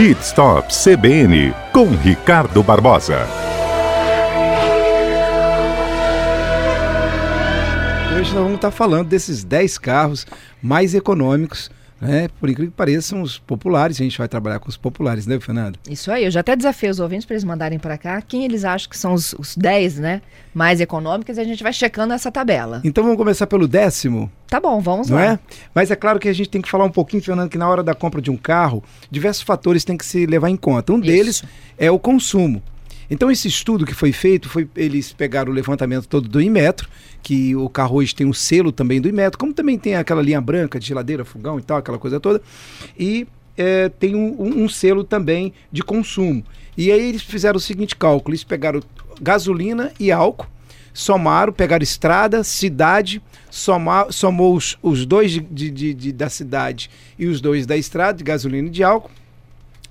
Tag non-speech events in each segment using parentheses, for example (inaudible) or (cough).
Pit Stop CBN com Ricardo Barbosa. Hoje nós vamos estar falando desses 10 carros mais econômicos né? Por incrível que pareça, são os populares. A gente vai trabalhar com os populares, né, Fernando? Isso aí. Eu já até desafio os ouvintes para eles mandarem para cá quem eles acham que são os, os 10, né? Mais econômicos e a gente vai checando essa tabela. Então vamos começar pelo décimo? Tá bom, vamos Não lá. É? Mas é claro que a gente tem que falar um pouquinho, Fernando, que na hora da compra de um carro, diversos fatores têm que se levar em conta. Um Isso. deles é o consumo. Então esse estudo que foi feito, foi eles pegaram o levantamento todo do Inmetro, que o carro hoje tem um selo também do Inmetro, como também tem aquela linha branca de geladeira, fogão e tal, aquela coisa toda, e é, tem um, um- um selo também de consumo. E aí eles fizeram o seguinte cálculo, eles pegaram gasolina e álcool, somaram, pegaram estrada, cidade, somou os, os dois de- de- de- da cidade e os dois da estrada, de gasolina e de álcool,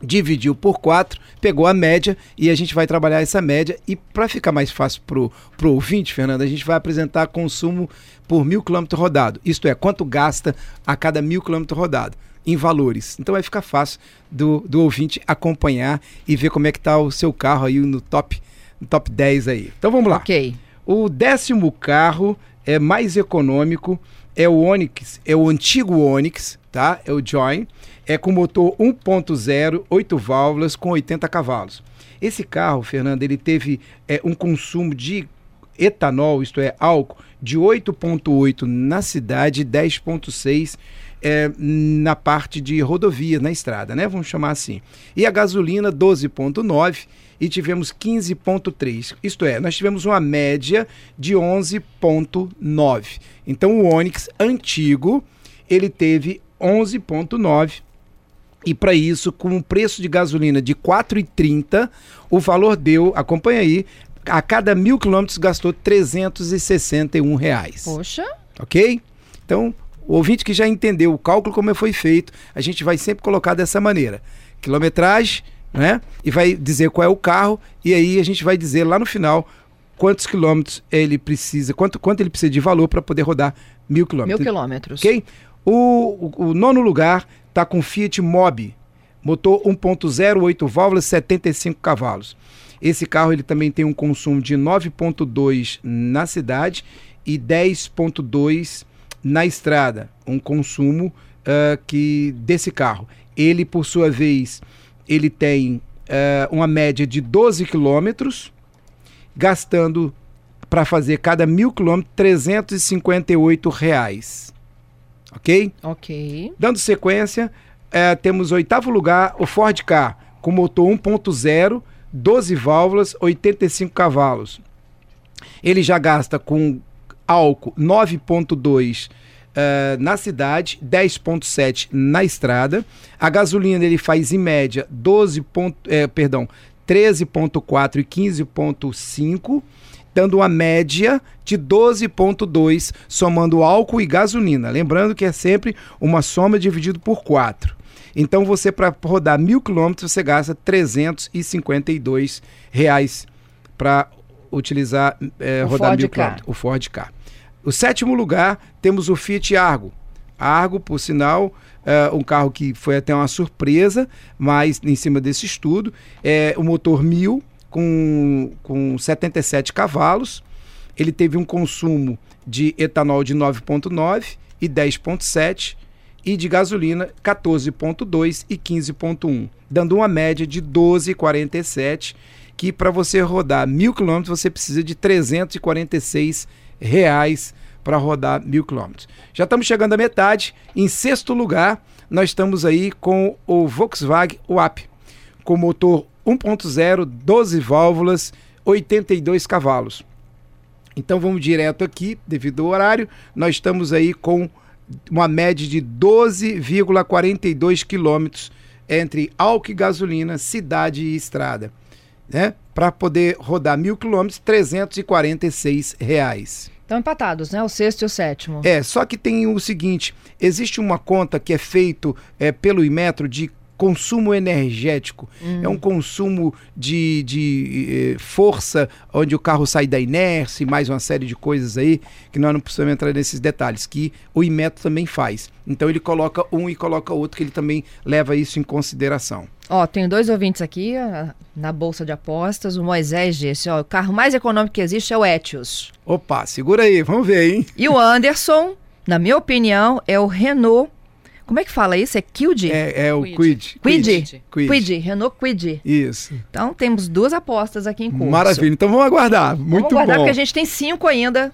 dividiu por quatro, pegou a média e a gente vai trabalhar essa média. E para ficar mais fácil pro, pro ouvinte, Fernando, a gente vai apresentar consumo por mil quilômetros rodado. Isto é, quanto gasta a cada mil quilômetros rodado em valores. Então vai ficar fácil do, do ouvinte acompanhar e ver como é que tá o seu carro aí no top, no top 10 aí. Então vamos lá. Ok. O décimo carro é mais econômico, é o Onix, é o antigo Onix, tá? É o Join, é com motor 1.0, 8 válvulas com 80 cavalos. Esse carro, Fernando, ele teve é, um consumo de etanol, isto é, álcool, de 8.8 na cidade e 10.6 é, na parte de rodovia, na estrada, né? Vamos chamar assim. E a gasolina 12.9 e tivemos 15.3. Isto é, nós tivemos uma média de 11.9. Então o Onix antigo, ele teve 11.9 e para isso, com um preço de gasolina de R$ 4,30, o valor deu, acompanha aí, a cada mil quilômetros gastou 361 reais. Poxa. Ok? Então, o ouvinte que já entendeu o cálculo como foi feito, a gente vai sempre colocar dessa maneira. Quilometragem, né? E vai dizer qual é o carro, e aí a gente vai dizer lá no final quantos quilômetros ele precisa, quanto, quanto ele precisa de valor para poder rodar mil Mil quilômetros. quilômetros. Ok? O, o, o nono lugar está com Fiat Mobi, motor 1.0, 8 válvulas, 75 cavalos. Esse carro ele também tem um consumo de 9.2 na cidade e 10.2 na estrada, um consumo ah, que desse carro. Ele, por sua vez, ele tem ah, uma média de 12 quilômetros, gastando para fazer cada mil quilômetros 358 reais. Ok? Ok. Dando sequência, eh, temos oitavo lugar o Ford Ka, com motor 1.0, 12 válvulas, 85 cavalos. Ele já gasta com álcool 9.2 eh, na cidade, 10.7 na estrada. A gasolina ele faz em média 12 ponto, eh, perdão, 13.4 e 15.5 dando uma média de 12,2, somando álcool e gasolina. Lembrando que é sempre uma soma dividido por 4. Então você, para rodar mil quilômetros, você gasta 352 reais para utilizar, O rodar Ford mil Ka. quilômetros. O Ford Ka. O sétimo lugar, temos o Fiat Argo. Argo, por sinal, é um carro que foi até uma surpresa, mas em cima desse estudo, é o motor 1000 com, com 77 cavalos. Ele teve um consumo de etanol de 9,9 e 10,7 e de gasolina 14,2 e 15,1, dando uma média de 12,47, que para você rodar mil quilômetros você precisa de 346 reais para rodar mil quilômetros. Já estamos chegando à metade. Em sexto lugar, nós estamos aí com o Volkswagen WAP, com motor 1.0, 12 válvulas, 82 cavalos. Então vamos direto aqui, devido ao horário, nós estamos aí com uma média de 12,42 quilômetros entre álcool e gasolina, cidade e estrada, né? Para poder rodar mil quilômetros, 346 reais. Estão empatados, né? O sexto e o sétimo. É, só que tem o seguinte: existe uma conta que é feito é, pelo Imetro de consumo energético, é um consumo de, de eh, força, onde o carro sai da inércia e mais uma série de coisas aí, que nós não precisamos entrar nesses detalhes, que o Imetro também faz. Então ele coloca um e coloca outro, que ele também leva isso em consideração. Ó, tem dois ouvintes aqui ah, na Bolsa de Apostas. O Moisés disse, ó, o carro mais econômico que existe é o Etios. Opa, segura aí, vamos ver, hein? E o Anderson, na minha opinião, é o Renault. Como é que fala isso? É Quid? É, é o Quid. Quid. Quid. Quid. Renault Quid. Isso. Então temos duas apostas aqui em curso. Maravilha. Então vamos aguardar. Muito Vamos guardar bom. porque a gente tem cinco ainda.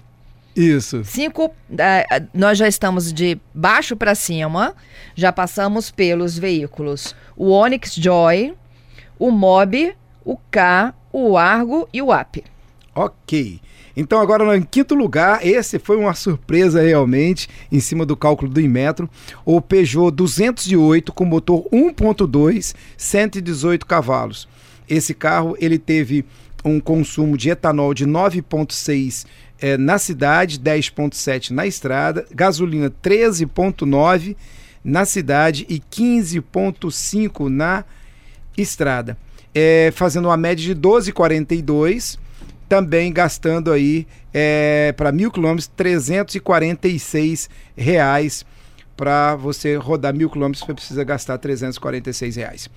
Isso. Cinco. eh, nós já estamos de baixo para cima. Já passamos pelos veículos: o Onix Joy, o Mob, o K, o Argo e o App. Ok. Então agora em quinto lugar, esse foi uma surpresa realmente em cima do cálculo do Inmetro, o Peugeot 208 com motor 1.2, 118 cavalos. Esse carro ele teve um consumo de etanol de 9.6 eh, na cidade, 10.7 na estrada, gasolina 13.9 na cidade e 15.5 na estrada. É, fazendo uma média de 12,42, também gastando aí é, para mil quilômetros 346 reais para você rodar mil quilômetros você precisa gastar 346 reais.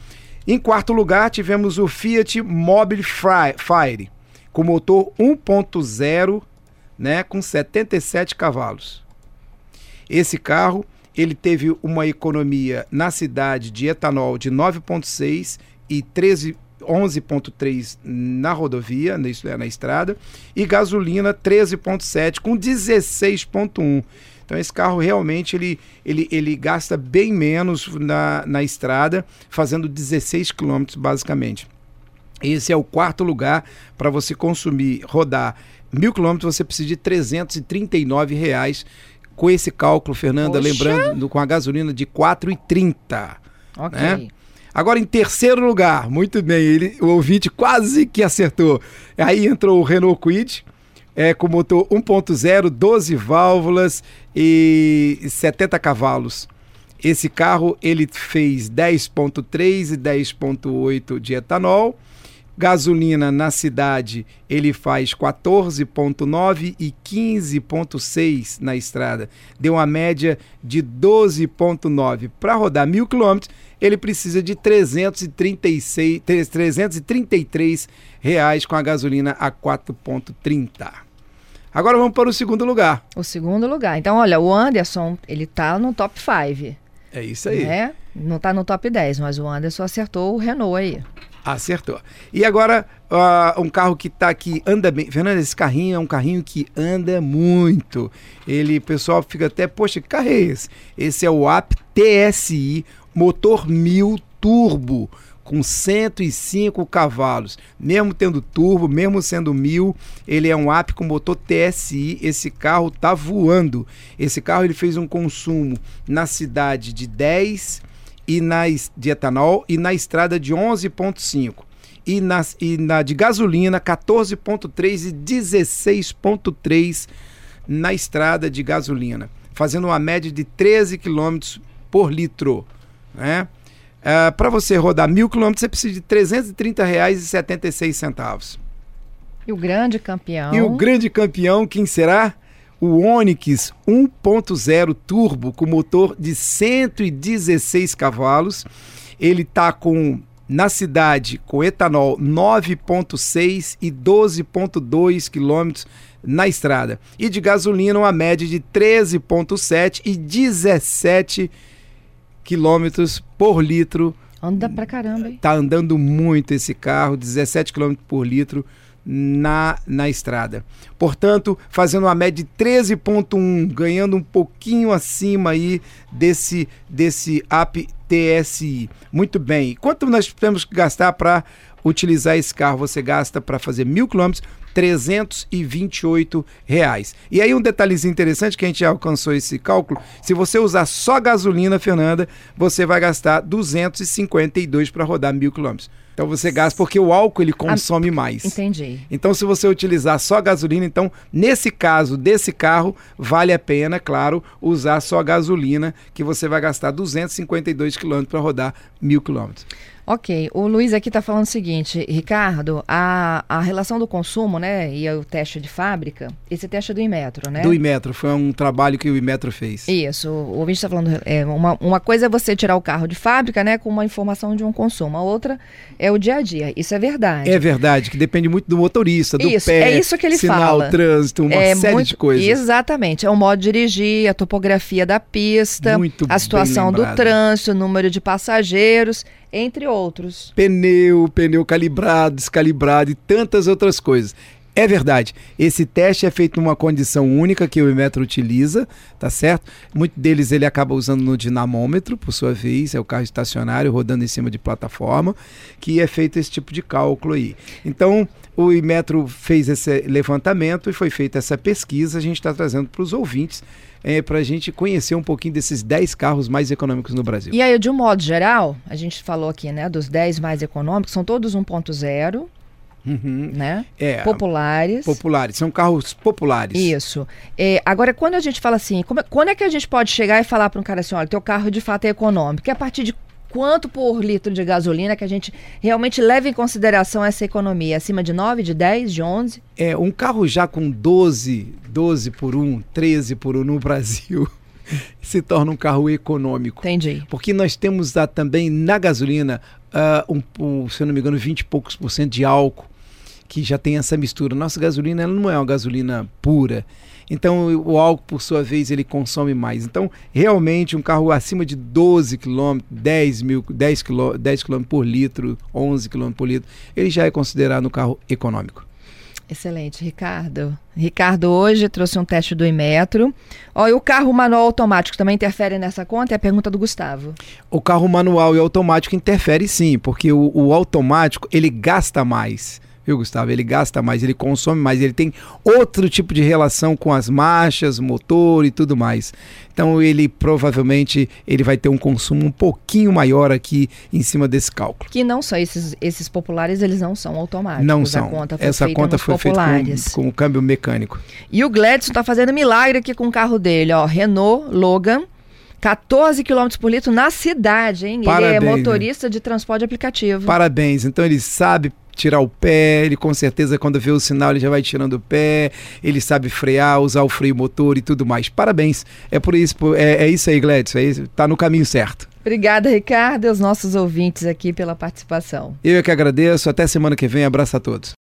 Em quarto lugar tivemos o Fiat Mobile Fire com motor 1.0, né, com 77 cavalos. Esse carro ele teve uma economia na cidade de etanol de 9,6 e 13 11,3 na rodovia, na- isso é, na estrada, e gasolina 13,7 com 16,1. Então esse carro realmente ele, ele, ele gasta bem menos na, na estrada, fazendo 16 quilômetros basicamente. Esse é o quarto lugar para você consumir, rodar mil quilômetros, você precisa de 339 reais com esse cálculo, Fernanda, lembrando com a gasolina de 4,30. Ok. Né? Agora em terceiro lugar, muito bem, ele, o ouvinte quase que acertou. Aí entrou o Renault Kwid, é, com motor 1.0, 12 válvulas e 70 cavalos. Esse carro ele fez 10.3 e 10.8 de etanol. Gasolina na cidade ele faz 14.9 e 15.6 na estrada. Deu uma média de 12.9. Para rodar mil quilômetros, ele precisa de 336, 333 reais com a gasolina a 4.30. Agora vamos para o segundo lugar. O segundo lugar. Então, olha, o Anderson, ele tá no top 5. É isso aí. Né? Não tá no top 10, mas o Anderson acertou o Renault aí. Acertou. E agora, ah, um carro que tá aqui, anda bem. Fernando, esse carrinho é um carrinho que anda muito. Ele, o pessoal fica até, poxa, que carro é esse? Esse é o AP TSI, motor 1000 turbo, com 105 cavalos. Mesmo tendo turbo, mesmo sendo 1000, ele é um AP com motor TSI. Esse carro tá voando. Esse carro ele fez um consumo na cidade de 10 e na de etanol e na estrada de 11.5 e na, e na de gasolina 14.3 e 16.3 na estrada de gasolina, fazendo uma média de 13 km por litro, né? Para você rodar mil quilômetros, você precisa de R$ 330,76. E o grande campeão. E o grande campeão, quem será? O Onix 1.0 turbo com motor de 116 cavalos. Ele tá com na cidade com etanol 9.6 e 12.2 quilômetros na estrada. E de gasolina uma média de 13.7 e 17 quilômetros por litro Anda pra caramba, hein? tá andando muito esse carro, 17 km por litro na, na estrada. Portanto, fazendo uma média de 13.1, ganhando um pouquinho acima aí desse desse app TSI. Muito bem. Quanto nós temos que gastar para utilizar esse carro? Você gasta para fazer mil quilômetros 328 reais. E aí um detalhezinho interessante que a gente já alcançou esse cálculo, se você usar só gasolina, Fernanda, você vai gastar 252 para rodar mil quilômetros. Então você gasta porque o álcool ele consome mais. Entendi. Então, se você utilizar só gasolina, então, nesse caso desse carro, vale a pena, claro, usar só gasolina, que você vai gastar 252 km para rodar mil quilômetros. Ok, o Luiz aqui está falando o seguinte, Ricardo, a, a relação do consumo, né, e o teste de fábrica, esse teste é do Imetro, né? Do Imetro, foi um trabalho que o Imetro fez. Isso, o ouvinte está falando, é, uma, uma coisa é você tirar o carro de fábrica, né, com uma informação de um consumo, a outra é o dia a dia, isso é verdade. É verdade, que depende muito do motorista, do isso, pé, é isso que ele sinal, fala. trânsito, uma é série muito, de coisas. Exatamente, é o modo de dirigir, a topografia da pista, Muito a situação do trânsito, o número de passageiros, entre outros. pneu, pneu calibrado, descalibrado e tantas outras coisas. É verdade. Esse teste é feito numa condição única que o Imetro utiliza, tá certo? Muitos deles ele acaba usando no dinamômetro, por sua vez, é o carro estacionário rodando em cima de plataforma, que é feito esse tipo de cálculo aí. Então, o Imetro fez esse levantamento e foi feita essa pesquisa, a gente está trazendo para os ouvintes é, para a gente conhecer um pouquinho desses 10 carros mais econômicos no Brasil. E aí, de um modo geral, a gente falou aqui, né, dos 10 mais econômicos, são todos 1.0, Uhum. né? É, Populares. populares, são carros populares. Isso. É, agora, quando a gente fala assim, como é- quando é que a gente pode chegar e falar para um cara assim, olha, teu carro de fato é econômico? E a partir de quanto por litro de gasolina que a gente realmente leva em consideração essa economia? Acima de 9, de 10, de 11? É, um carro já com 12, 12 por 1, 13 por 1 no Brasil (laughs) se torna um carro econômico. Entendi. Porque nós temos ah, também na gasolina, ah, um, um, se eu não me engano, 20 e poucos por cento de álcool, que já tem essa mistura. Nossa gasolina ela não é uma gasolina pura. Então o álcool, por sua vez, ele consome mais. Então, realmente, um carro acima de 12 km, 10 mil, 10 km, 10 km por litro, 11 km por litro, ele já é considerado um carro econômico. Excelente, Ricardo. Ricardo hoje trouxe um teste do Imetro. Ó, e o carro manual automático também interfere nessa conta? É a pergunta do Gustavo. O carro manual e automático interfere sim, porque o, o automático ele gasta mais. Viu, Gustavo? Ele gasta mais, ele consome mais, ele tem outro tipo de relação com as marchas, motor e tudo mais. Então ele provavelmente ele vai ter um consumo um pouquinho maior aqui em cima desse cálculo. Que não são esses, esses populares, eles não são automáticos. Não são. conta Essa feita conta foi feita populares. com, com o câmbio mecânico. E o Gladson tá fazendo milagre aqui com o carro dele, ó. Renault Logan, 14 km por litro na cidade, hein? ele é Parabéns, né? motorista de transporte aplicativo. Parabéns. Então ele sabe tirar o pé, ele com certeza quando vê o sinal ele já vai tirando o pé, ele sabe frear, usar o freio motor e tudo mais. Parabéns. É por isso, é, é isso aí, Gladys. É isso, tá no caminho certo. Obrigada, Ricardo, e aos nossos ouvintes aqui pela participação. Eu é que agradeço. Até semana que vem. Abraço a todos.